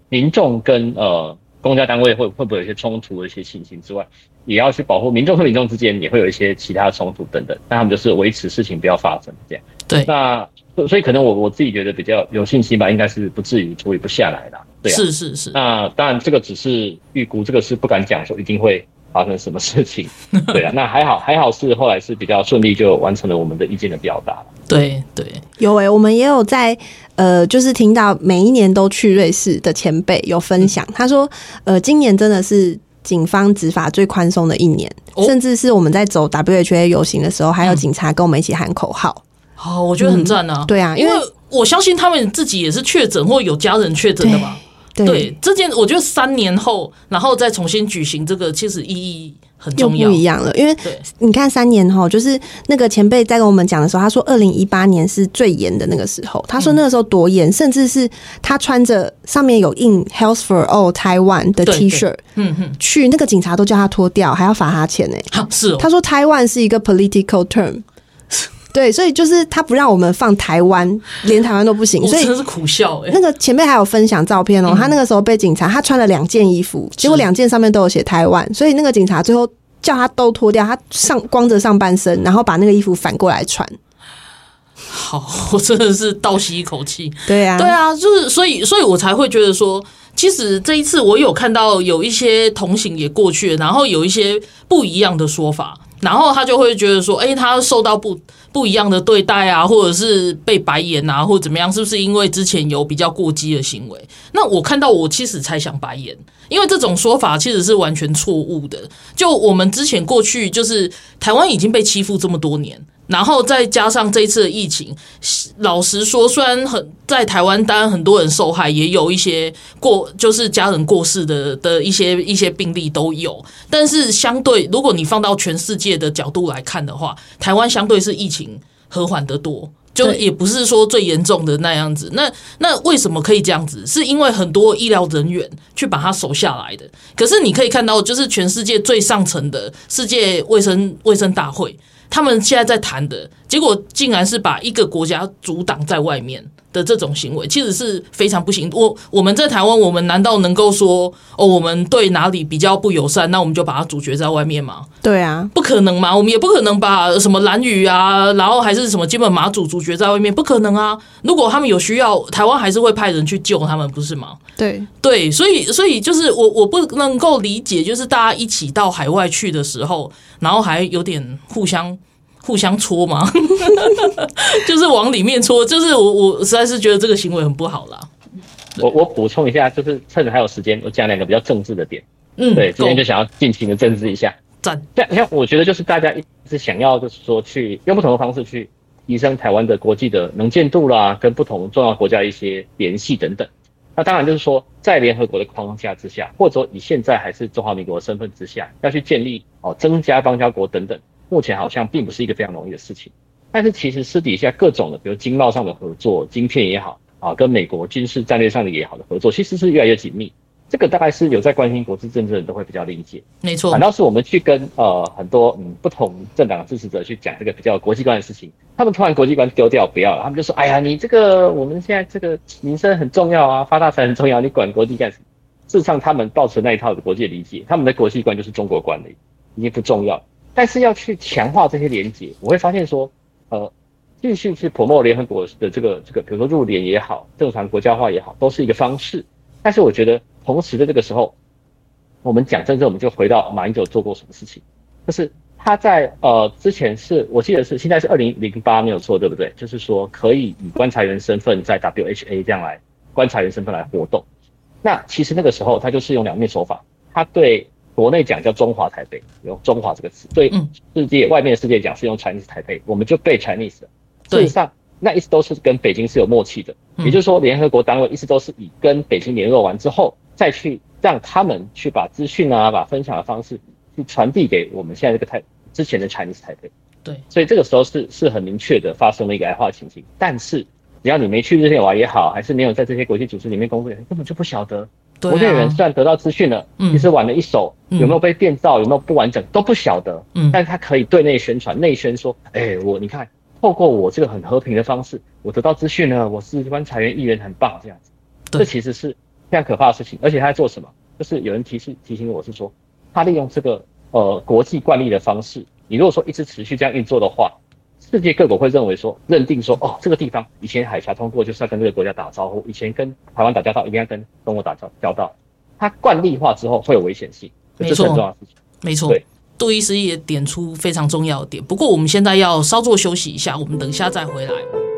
民众跟呃公家单位会会不会有一些冲突的一些情形之外，也要去保护民众和民众之间也会有一些其他冲突等等，那他们就是维持事情不要发生这样。对，那所以可能我我自己觉得比较有信心吧，应该是不至于处理不下来的。对啊，是是是。那当然这个只是预估，这个是不敢讲说一定会发生什么事情。对啊，那还好还好是后来是比较顺利就完成了我们的意见的表达。对对，有诶、欸，我们也有在呃，就是听到每一年都去瑞士的前辈有分享，嗯、他说，呃，今年真的是警方执法最宽松的一年，哦，甚至是我们在走 WHA 游行的时候，还有警察跟我们一起喊口号。好，嗯，我觉得很赞啊，嗯。对啊，因为我相信他们自己也是确诊或有家人确诊的嘛。对，对，这件我觉得三年后，然后再重新举行这个，其实意义。很重要，又不一样了，因为你看三年后，就是那个前辈在跟我们讲的时候，他说二零一八年是最严的那个时候。他说那个时候多严，甚至是他穿着上面有印 “Health for All Taiwan” 的 T 恤，嗯哼，去那个警察都叫他脱掉，还要罚他钱呢。是，哦他说台湾是一个 political term，对，所以就是他不让我们放台湾，连台湾都不行，所以真是苦笑。那个前辈还有分享照片哦，他那个时候被警察，他穿了两件衣服，结果两件上面都有写台湾，所以那个警察最后。叫他都脱掉，他上光着上半身，然后把那个衣服反过来穿。好，我真的是倒吸一口气。对啊，对啊，就是所以，所以我才会觉得说，其实这一次我有看到有一些同行也过去了，然后有一些不一样的说法，然后他就会觉得说，哎，他受到不。不一样的对待啊，或者是被白眼啊，或者怎么样，是不是因为之前有比较过激的行为？那我看到我其实才想白眼，因为这种说法其实是完全错误的。就我们之前过去，就是台湾已经被欺负这么多年。然后再加上这一次的疫情，老实说，虽然很在台湾，当然很多人受害，也有一些过就是家人过世的的一些一些病例都有。但是相对，如果你放到全世界的角度来看的话，台湾相对是疫情和缓得多，就也不是说最严重的那样子。那那为什么可以这样子？是因为很多医疗人员去把它守下来的。可是你可以看到，就是全世界最上层的世界卫生卫生大会。他们现在在谈的结果，竟然是把一个国家阻挡在外面。的这种行为，其实是非常不行。我我们在台湾，我们难道能够说哦，我们对哪里比较不友善，那我们就把它阻绝在外面吗？对啊，不可能嘛！我们也不可能把什么兰屿啊，然后还是什么基本马祖阻绝在外面，不可能啊！如果他们有需要，台湾还是会派人去救他们，不是吗？对对，所以所以就是我我不能够理解，就是大家一起到海外去的时候，然后还有点互相。互相戳吗？就是往里面戳，就是我我实在是觉得这个行为很不好啦。我我补充一下，就是趁着还有时间，我讲两个比较政治的点。嗯，对，今天就想要尽情的政治一下。赞。像像我觉得就是大家一直想要就是说去用不同的方式去提升台湾的国际的能见度啦，跟不同重要国家一些联系等等。那当然就是说在联合国的框架之下，或者说以现在还是中华民国的身份之下，要去建立哦增加邦交国等等。目前好像并不是一个非常容易的事情，但是其实私底下各种的，比如经贸上的合作、晶片也好啊，跟美国军事战略上的也好的合作，其实是越来越紧密。这个大概是有在关心国际政治的人都会比较理解。没错，反倒是我们去跟呃很多嗯不同政党的支持者去讲这个比较国际观的事情，他们突然国际观丢掉不要了，他们就说：“哎呀，你这个我们现在这个民生很重要啊，发大财很重要，你管国际干什么？”事实上，他们抱持那一套的国际理解，他们的国际观就是中国观的，已经不重要。但是要去强化这些连接，我会发现说，呃，继续去 promote 联合国的这个这个，比如说入联也好，正常国家化也好，都是一个方式。但是我觉得，同时的这个时候，我们讲政治，我们就回到马英九做过什么事情，就是他在呃之前是我记得是现在是二零零八没有错，对不对？就是说可以以观察员身份在 WHA 这样来观察员身份来活动。那其实那个时候他就是用两面手法，他对。国内讲叫中华台北，用中华这个词，对世界外面的世界讲是用 Chinese 台北，我们就背 Chinese 了。事实上，那一直都是跟北京是有默契的，也就是说，联合国单位一直都是以跟北京联络完之后，再去让他们去把资讯啊，把分享的方式去传递给我们现在这个台之前的 Chinese 台北。对，所以这个时候是是很明确的发生了一个矮化情形。但是，只要你没去日内瓦也好，还是没有在这些国际组织里面工作，根本就不晓得。国内人虽然得到资讯了，嗯，其实玩了一手，有没有被变造，有没有不完整都不晓得，嗯，但是他可以对内宣传，内宣说，哎、欸，我你看，透过我这个很和平的方式，我得到资讯了，我是观察员议员，很棒，这样子，这其实是非常可怕的事情，而且他在做什么？就是有人提示提醒我是说，他利用这个呃国际惯例的方式，你如果说一直持续这样运作的话。世界各国会认为说，认定说，哦，这个地方以前海峡通过就是要跟这个国家打招呼，以前跟台湾打交道一定要跟中国打交交道，它惯例化之后会有危险性，这是很重要的事情。没错，对，杜医师也点出非常重要的点。不过我们现在要稍作休息一下，我们等一下再回来。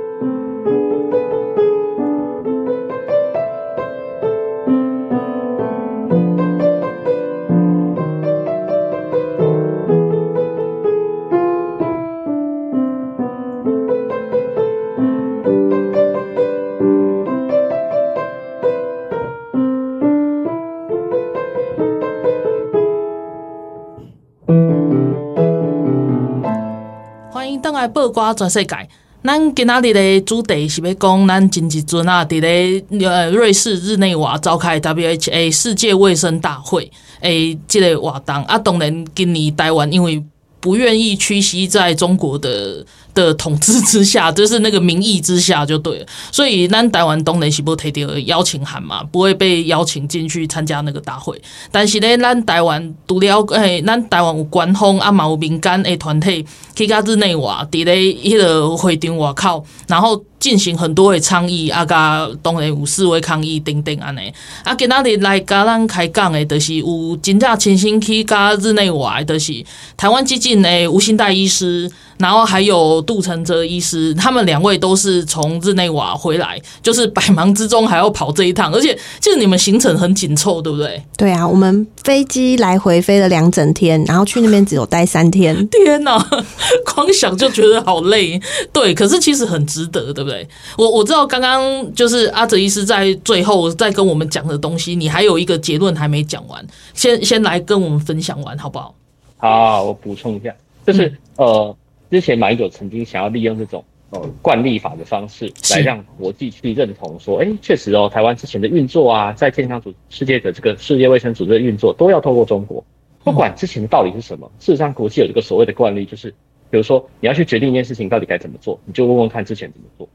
报瓜全世界，咱今仔日的主题是要讲咱前一阵啊，伫咧呃瑞士日内瓦召开 WHA 世界卫生大会诶，这个活动啊，当然今年台湾因为不愿意屈膝在中国的。的统治 之下，就是那个民意之下就对了，所以咱台湾当然是不提到邀请函嘛，不会被邀请进去参加那个大会。但是呢，咱台湾除了诶，咱台湾有官方啊，嘛有民间诶团体去加日内瓦，伫咧迄个会场外口，然后。进行很多的倡议，啊，甲当然有示威抗议等等安尼。啊，今仔日来甲咱开讲的，就是有真正亲身去甲日内瓦的，就是台湾基进的吴欣岱医师，然后还有杜承哲医师，他们两位都是从日内瓦回来，就是百忙之中还要跑这一趟，而且就是你们行程很紧凑，对不对？对啊，我们飞机来回飞了两整天，然后去那边只有待三天。天哪，光想就觉得好累。对，可是其实很值得，对不对？我我知道刚刚就是阿泽医师在最后在跟我们讲的东西，你还有一个结论还没讲完，先先来跟我们分享完好不好？好，我补充一下，就是、呃。之前马英九曾经想要利用这种呃惯例法的方式来让国际去认同说，哎，确实哦，台湾之前的运作啊，在健康组世界的这个世界卫生组织的运作都要透过中国，不管之前的道理是什么。事实上，国际有一个所谓的惯例，就是比如说你要去决定一件事情到底该怎么做，你就问问看之前怎么做。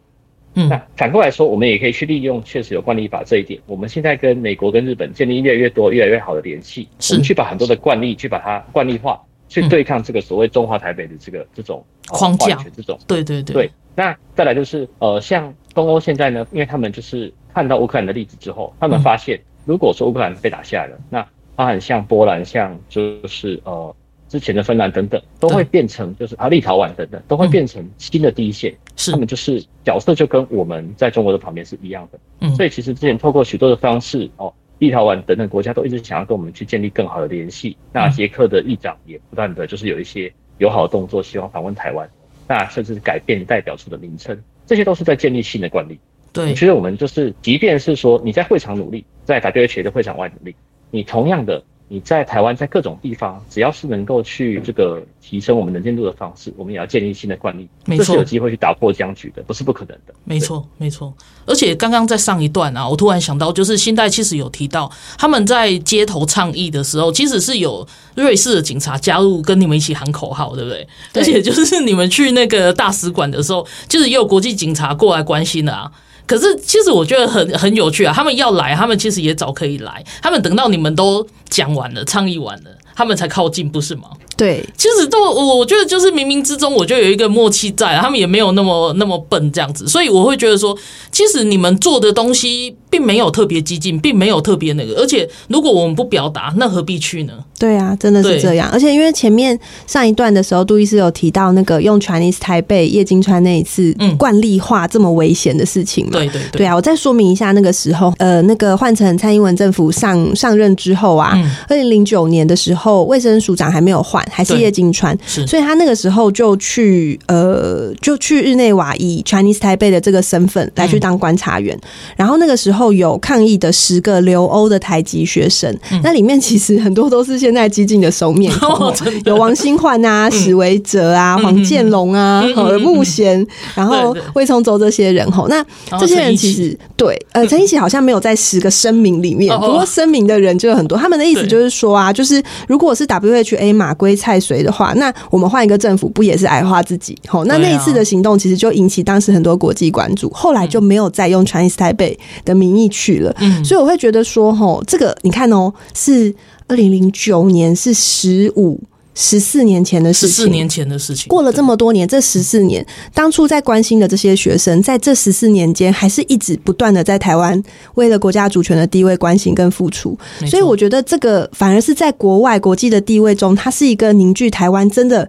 嗯，那反过来说，我们也可以去利用确实有惯例法这一点。我们现在跟美国跟日本建立越来越多、越来越好的联系，我们去把很多的惯例去把它惯例化。去对抗这个所谓中华台北的这个这种框架，这种对对对对。那再来就是呃，像东欧现在呢，因为他们就是看到乌克兰的例子之后，他们发现，如果说乌克兰被打下来了，那它很像波兰，像就是呃之前的芬兰等等，都会变成就是啊立陶宛等等，都会变成新的第一线。是，他们就是角色就跟我们在中国的旁边是一样的。嗯，所以其实之前透过许多的方式哦。立陶宛等等国家都一直想要跟我们去建立更好的联系。那捷克的议长也不断的就是有一些友好的动作，希望访问台湾。那甚至是改变代表处的名称，这些都是在建立新的惯例。对，其实我们就是，即便是说你在会场努力，在 WHA 的会场外努力，你同样的。你在台湾，在各种地方，只要是能够去这个提升我们能见度的方式，我们也要建立新的惯例。没错，这是有机会去打破僵局的，不是不可能的。没错，没错。而且刚刚在上一段啊，我突然想到，就是新代其实有提到，他们在街头倡议的时候，其实是有瑞士的警察加入，跟你们一起喊口号，对不对？对。而且就是你们去那个大使馆的时候，就是也有国际警察过来关心的啊。可是，其实我觉得很很有趣啊！他们要来，他们其实也早可以来。他们等到你们都讲完了、倡议完了，他们才靠近，不是吗？对，其实都我觉得就是冥冥之中，我就有一个默契在，他们也没有那么那么笨这样子，所以我会觉得说，其实你们做的东西并没有特别激进，并没有特别那个，而且如果我们不表达，那何必去呢？对啊，真的是这样。而且因为前面上一段的时候，杜医师有提到那个用 Chinese 台北叶金川那一次惯例化这么危险的事情嘛，对对对，对啊，我再说明一下，那个时候呃，那个换成蔡英文政府上上任之后啊，二零零九年的时候，卫生署长还没有换。还是叶金川，所以他那个时候就去呃，就去日内瓦以 Chinese 台北的这个身份来去当观察员。嗯、然后那个时候有抗议的十个留欧的台籍学生，嗯、那里面其实很多都是现在激进的熟面孔，哦、有王新焕啊、史维哲啊、黄建龙啊、耳目贤，然后魏聪州这些人吼。那这些人其实对呃，陈一奇好像没有在十个声明里面，不过声明的人就有很多。他们的意思就是说啊，就是如果是 WHA 马归。蔡水的话，那我们换一个政府，不也是矮化自己？吼，那那一次的行动其实就引起当时很多国际关注，后来就没有再用 Chinese Taipei 的名义去了。嗯，所以我会觉得说，吼，这个你看哦，是二零零九年，是十五。十四年前的事情，十四年前的事情，过了这么多年，这十四年，当初在关心的这些学生，在这十四年间，还是一直不断的在台湾为了国家主权的地位关心跟付出。所以我觉得这个反而是在国外国际的地位中，它是一个凝聚台湾真的。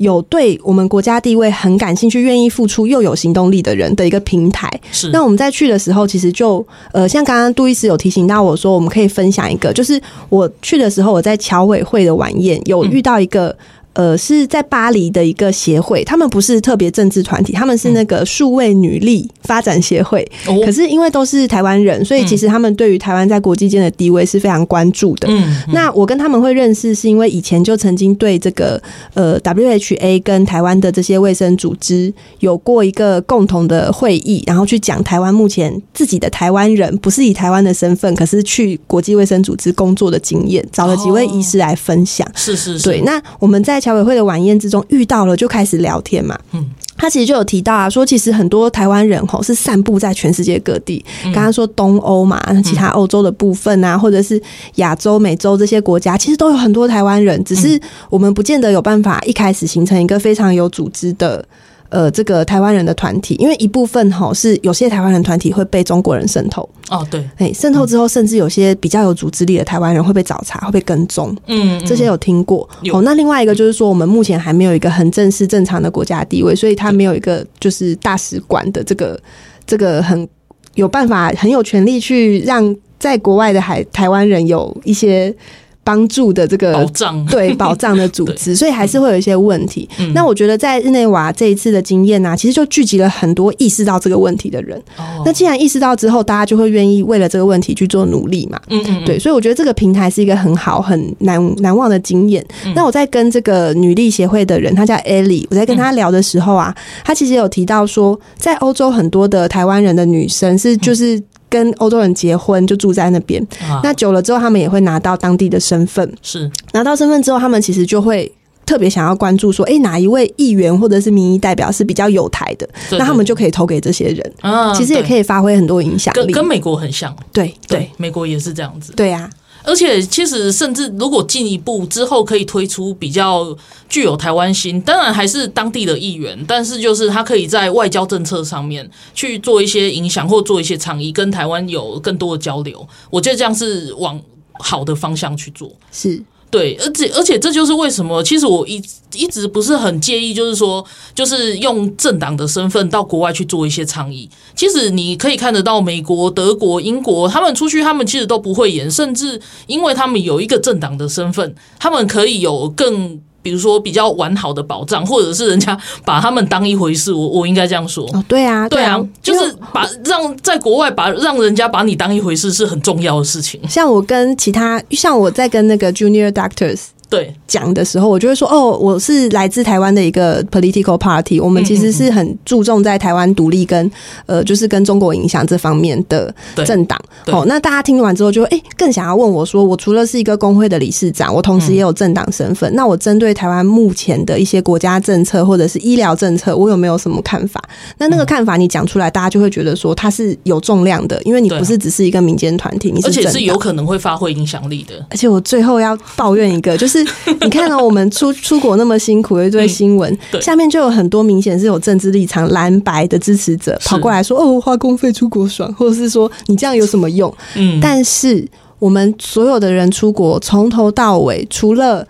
有对我们国家地位很感兴趣、愿意付出又有行动力的人的一个平台。是。那我们在去的时候，其实就呃，像刚刚杜医师有提醒到我说，我们可以分享一个，就是我去的时候，我在侨委会的晚宴有遇到一个。嗯呃，是在巴黎的一个协会，他们不是特别政治团体，他们是那个数位女力发展协会。嗯、可是因为都是台湾人，所以其实他们对于台湾在国际间的地位是非常关注的。嗯，嗯，那我跟他们会认识，是因为以前就曾经对这个呃 WHA 跟台湾的这些卫生组织有过一个共同的会议，然后去讲台湾目前自己的台湾人不是以台湾的身份，可是去国际卫生组织工作的经验，找了几位医师来分享。哦、是是是，对。那我们在侨委会的晚宴之中遇到了，就开始聊天嘛。嗯，他其实就有提到啊，说其实很多台湾人吼是散布在全世界各地。刚刚说东欧嘛，其他欧洲的部分啊，或者是亚洲、美洲这些国家，其实都有很多台湾人，只是我们不见得有办法一开始形成一个非常有组织的。呃这个台湾人的团体，因为一部分哈是有些台湾人团体会被中国人渗透哦，对，哎，渗透之后，甚至有些比较有组织力的台湾人会被找茬，会被跟踪，嗯，这些有听过。哦，那另外一个就是说，我们目前还没有一个很正式正常的国家地位，所以他没有一个就是大使馆的这个这个很有办法很有权利去让在国外的海台湾人有一些。帮助的这个保障，对保障的组织，所以还是会有一些问题。嗯、那我觉得在日内瓦这一次的经验呢、啊，其实就聚集了很多意识到这个问题的人。哦、那既然意识到之后，大家就会愿意为了这个问题去做努力嘛。嗯嗯，对，所以我觉得这个平台是一个很好、很难难忘的经验。嗯、那我在跟这个女力协会的人，她叫 Ellie，我在跟她聊的时候啊，她其实有提到说，在欧洲很多的台湾人的女生是就是。跟欧洲人结婚就住在那边，啊、那久了之后，他们也会拿到当地的身份。是拿到身份之后，他们其实就会特别想要关注说，哎、欸，哪一位议员或者是民意代表是比较有台的，那他们就可以投给这些人。嗯，其实也可以发挥很多影响力跟。跟美国很像，对对，对，美国也是这样子。对呀、啊。而且，其实甚至如果进一步之后可以推出比较具有台湾心，当然还是当地的议员，但是就是他可以在外交政策上面去做一些影响，或做一些倡议，跟台湾有更多的交流。我觉得这样是往好的方向去做。是。对，而且而且这就是为什么，其实我一一直不是很介意，就是说，就是用政党的身份到国外去做一些倡议。其实你可以看得到，美国、德国、英国，他们出去，他们其实都不会演，甚至因为他们有一个政党的身份，他们可以有更。比如说比较完好的保障，或者是人家把他们当一回事，我我应该这样说。哦，对啊，对啊，就是把让在国外把让人家把你当一回事是很重要的事情。像我跟其他，像我在跟那个 Junior Doctors。对，讲的时候，我就会说哦，我是来自台湾的一个 political party，我们其实是很注重在台湾独立跟呃，就是跟中国影响这方面的政党。哦，那大家听完之后就哎，更想要问我说，我除了是一个工会的理事长，我同时也有政党身份，嗯、那我针对台湾目前的一些国家政策或者是医疗政策，我有没有什么看法？那那个看法你讲出来，大家就会觉得说它是有重量的，因为你不是只是一个民间团体，你是而且是有可能会发挥影响力的。而且我最后要抱怨一个，就是。你看到、喔、我们出 出国那么辛苦的一堆新闻，嗯、下面就有很多明显是有政治立场蓝白的支持者跑过来说：“哦，花公费出国爽，或者是说你这样有什么用？”嗯，但是我们所有的人出国，从头到尾，除了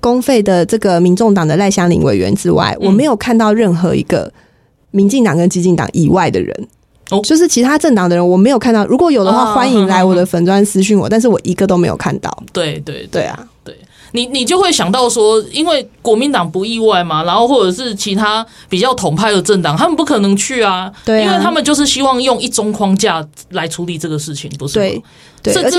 公费的这个民众党的赖香林委员之外，嗯、我没有看到任何一个民进党跟激进党以外的人。哦，就是其他政党的人，我没有看到。如果有的话，欢迎来我的粉专私讯我，但是我一个都没有看到。对对对，对啊，对。你你就会想到说，因为国民党不意外嘛，然后或者是其他比较统派的政党，他们不可能去啊，对啊，因为他们就是希望用一中框架来处理这个事情，不是吗？对，对，而且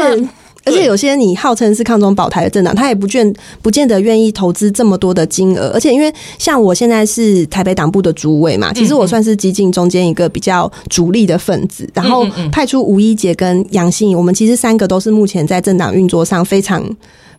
而且有些你号称是抗中保台的政党，他也不见不见得愿意投资这么多的金额，而且因为像我现在是台北党部的主委嘛，其实我算是激进中间一个比较主力的分子，然后派出吴一杰跟杨欣仪，我们其实三个都是目前在政党运作上非常。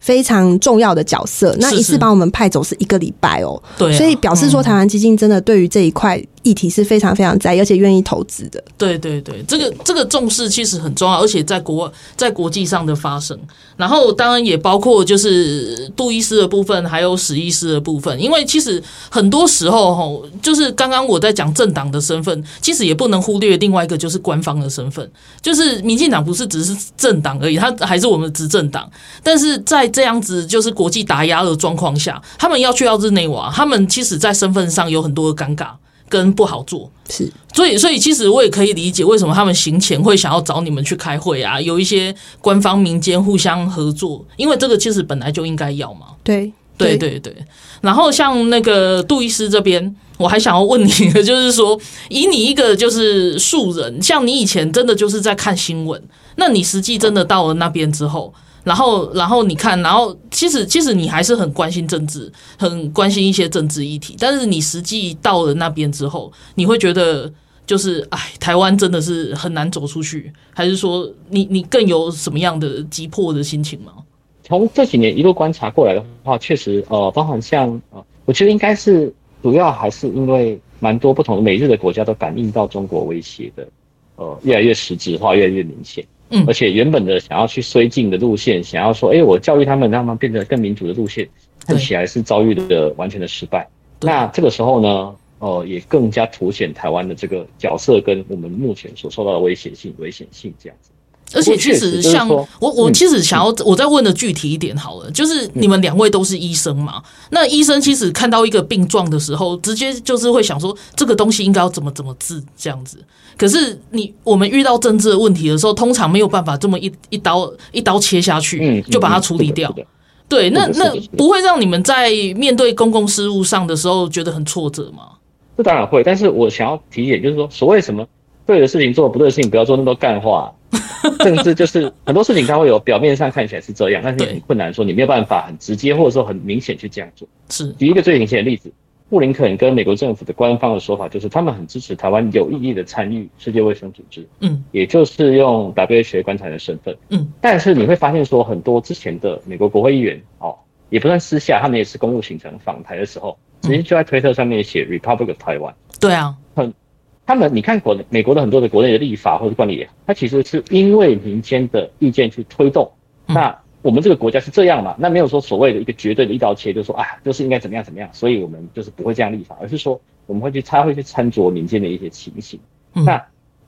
非常重要的角色，那一次把我们派走是一个礼拜哦，对，所以表示说台湾基金真的对于这一块议题是非常非常在，而且愿意投资的。对对对，这个这个重视其实很重要，而且在国在国际上的发生，然后当然也包括就是杜医师的部分，还有史医师的部分，因为其实很多时候哈，就是刚刚我在讲政党的身份，其实也不能忽略另外一个就是官方的身份，就是民进党不是只是政党而已，它还是我们的执政党，但是在这样子就是国际打压的状况下，他们要去到日内瓦，他们其实在身份上有很多的尴尬。跟不好做是，所以所以其实我也可以理解为什么他们行前会想要找你们去开会啊，有一些官方民间互相合作，因为这个其实本来就应该要嘛。对对对对。然后像那个杜医师这边，我还想要问你的，就是说，以你一个就是素人，像你以前真的就是在看新闻，那你实际真的到了那边之后。然后，然后你看，然后其实其实你还是很关心政治，很关心一些政治议题。但是你实际到了那边之后，你会觉得就是，哎，台湾真的是很难走出去，还是说你你更有什么样的急迫的心情吗？从这几年一路观察过来的话，确实，呃，包含像呃，我觉得应该是主要还是因为蛮多不同的美日的国家都感应到中国威胁的，呃，越来越实质化，越来越明显。嗯，而且原本的想要去绥靖的路线，想要说，哎，我教育他们，让他们变得更民主的路线，看起来是遭遇的完全的失败。那这个时候呢，呃，也更加凸显台湾的这个角色跟我们目前所受到的危险性、危险性这样子。而且其实像我，我其实想要我再问的具体一点好了，就是你们两位都是医生嘛？那医生其实看到一个病状的时候，直接就是会想说这个东西应该要怎么怎么治这样子。可是你我们遇到政治的问题的时候，通常没有办法这么一一刀一刀切下去，就把它处理掉。对，那那不会让你们在面对公共事务上的时候觉得很挫折吗？这当然会，但是我想要提一点，就是说所谓什么对的事情做，不对的事情不要做那么多干话。甚至就是 很多事情，它会有表面上看起来是这样，但是你很困难，说你没有办法很直接或者说很明显去这样做。是举一个最明显的例子，布林肯跟美国政府的官方的说法就是，他们很支持台湾有意义的参与世界卫生组织，嗯，也就是用 WHO 观察的身份，嗯。但是你会发现说，很多之前的美国国会议员哦，也不算私下，他们也是公务行程访台的时候，直接就在推特上面写 Republic of Taiwan。对啊，很。他们，你看国美国的很多的国内的立法或者惯例，它其实是因为民间的意见去推动。那我们这个国家是这样嘛？那没有说所谓的一个绝对的一刀切，就是说啊，就是应该怎么样怎么样，所以我们就是不会这样立法，而是说我们会去他会去参酌民间的一些情形。那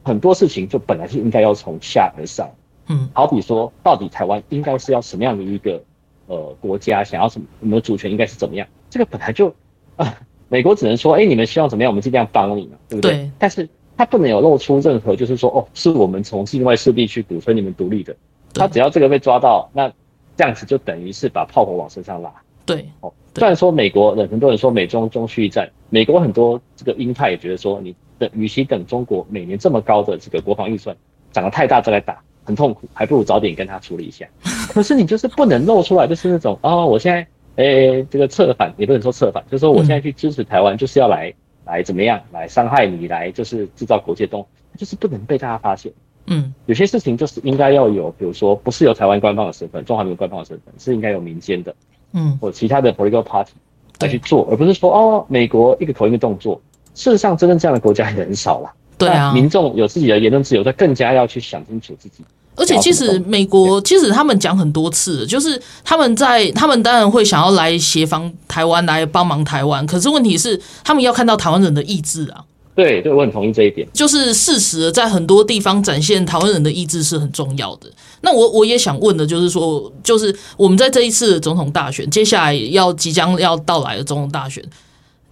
很多事情就本来是应该要从下而上。嗯，好比说，到底台湾应该是要什么样的一个呃国家，想要什么，我们的主权应该是怎么样？这个本来就啊。美国只能说，哎、欸，你们希望怎么样，我们尽量帮你嘛，对不对？对。但是他不能有露出任何，就是说，哦，是我们从境外势力去鼓吹你们独立的。他只要这个被抓到，那这样子就等于是把炮火往身上拉。对。哦，虽然说美国人很多人说美中中续一战，美国很多这个鹰派也觉得说，你等与其等中国每年这么高的这个国防预算涨得太大再来打，很痛苦，还不如早点跟他处理一下。可是你就是不能露出来，就是那种，哦，我现在。诶、欸，这个策反也不能说策反，就是说我现在去支持台湾，就是要来、嗯、来怎么样，来伤害你，来就是制造国际动，就是不能被大家发现。嗯，有些事情就是应该要有，比如说不是由台湾官方的身份，中华民国官方的身份，是应该有民间的，嗯，或其他的 political party 来去做，而不是说哦，美国一个口音的动作。事实上，真正这样的国家也很少了。对啊，民众有自己的言论自由，他更加要去想清楚自己。而且，其实美国其实他们讲很多次，就是他们在他们当然会想要来协防台湾，来帮忙台湾。可是问题是，他们要看到台湾人的意志啊。对，对，我很同意这一点。就是事实，在很多地方展现台湾人的意志是很重要的。那我我也想问的，就是说，就是我们在这一次的总统大选，接下来要即将要到来的总统大选。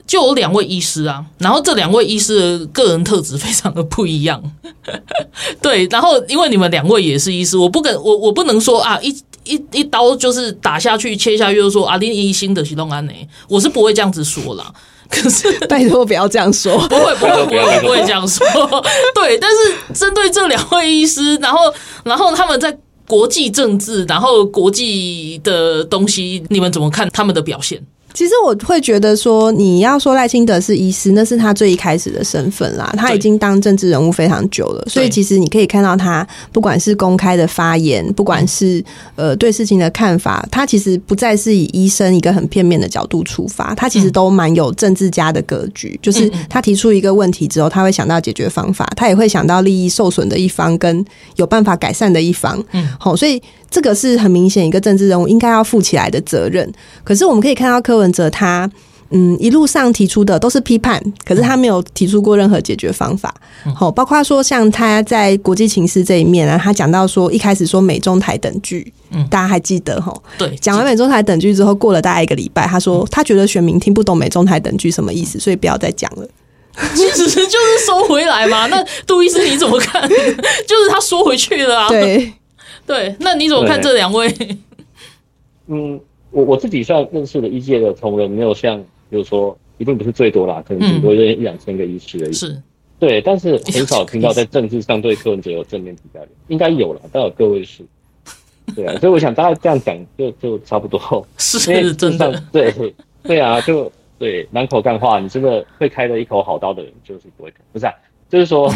就有两位医师啊，然后这两位医师的个人特质非常的不一样，对，然后因为你们两位也是医师，我不跟我我不能说啊，一一一刀就是打下去切下去就说啊，林医新的启动安呢，我是不会这样子说啦。可是 拜托不要这样说，不会不会不会不会这样说，对，但是针对这两位医师，然后然后他们在国际政治，然后国际的东西，你们怎么看他们的表现？其实我会觉得说，你要说赖清德是医师，那是他最一开始的身份啦。他已经当政治人物非常久了，所以其实你可以看到他，不管是公开的发言，不管是呃对事情的看法，他其实不再是以医生一个很片面的角度出发，他其实都蛮有政治家的格局。就是他提出一个问题之后，他会想到解决方法，他也会想到利益受损的一方跟有办法改善的一方。嗯，好，所以。这个是很明显一个政治人物应该要负起来的责任。可是我们可以看到柯文哲他，嗯，一路上提出的都是批判，可是他没有提出过任何解决方法。好，包括说像他在国际情势这一面啊，他讲到说一开始说美中台等距，嗯，大家还记得哈？对，讲完美中台等距之后，过了大概一个礼拜，他说他觉得选民听不懂美中台等距什么意思，所以不要再讲了。其实就是收回来嘛。那杜医师你怎么看？就是他说回去了啊。对。对，那你怎么看这两位？嗯，我我自己算认识的医界的同仁，没有像，比如说，一定不是最多啦，可能顶多一两千个医师而已。是，对，但是 很少听到在政治上对柯文哲有正面评价的，应该有了，但有个位数。对啊，所以我想大家这样讲就就差不多。是真的，对对啊，就对满口干话，你真的会开了一口好刀的人，就是不会，不是啊，就是说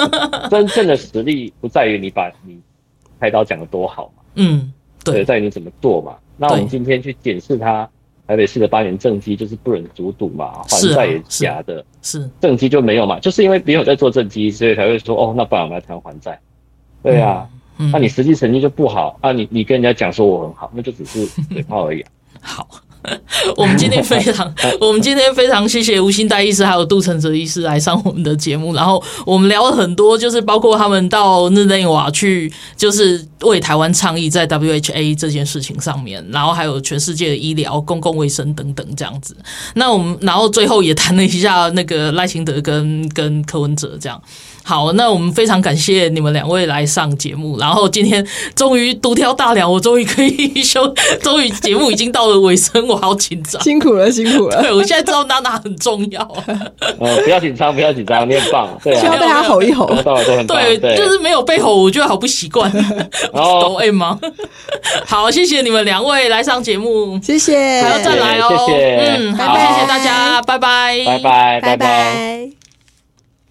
真正的实力不在于你把你。开刀讲的多好嘛？嗯，对，在于你怎么做嘛。那我们今天去检视他台北市的八年政绩，就是不忍卒睹嘛，还债也假的，是政绩就没有嘛？就是因为没有在做政绩，所以才会说哦，那不然我们来谈还债。对啊，那、嗯嗯啊、你实际成绩就不好啊，你你跟人家讲说我很好，那就只是嘴炮而已、啊。好，我们今天非常，我们今天非常谢谢吴兴代医师还有杜承泽医师来上我们的节目，然后我们聊了很多，就是包括他们到日内瓦去，就是为台湾倡议在 WHA 这件事情上面，然后还有全世界的医疗、公共卫生等等这样子。那我们然后最后也谈了一下那个赖清德跟跟柯文哲这样。好，那我们非常感谢你们两位来上节目，然后今天终于独挑大梁，我终于可以休，终于节目已经到了尾声，我好紧张，辛苦了，辛苦了。对，我现在知道娜娜很重要。呃，不要紧张，不要紧张，你很棒。对啊，需要被他吼一吼。对，就是没有被吼，我觉得好不习惯。懂 M 吗？好，谢谢你们两位来上节目，谢谢，还要再来哦。谢谢，嗯，好，谢谢大家，拜拜，拜拜，拜拜。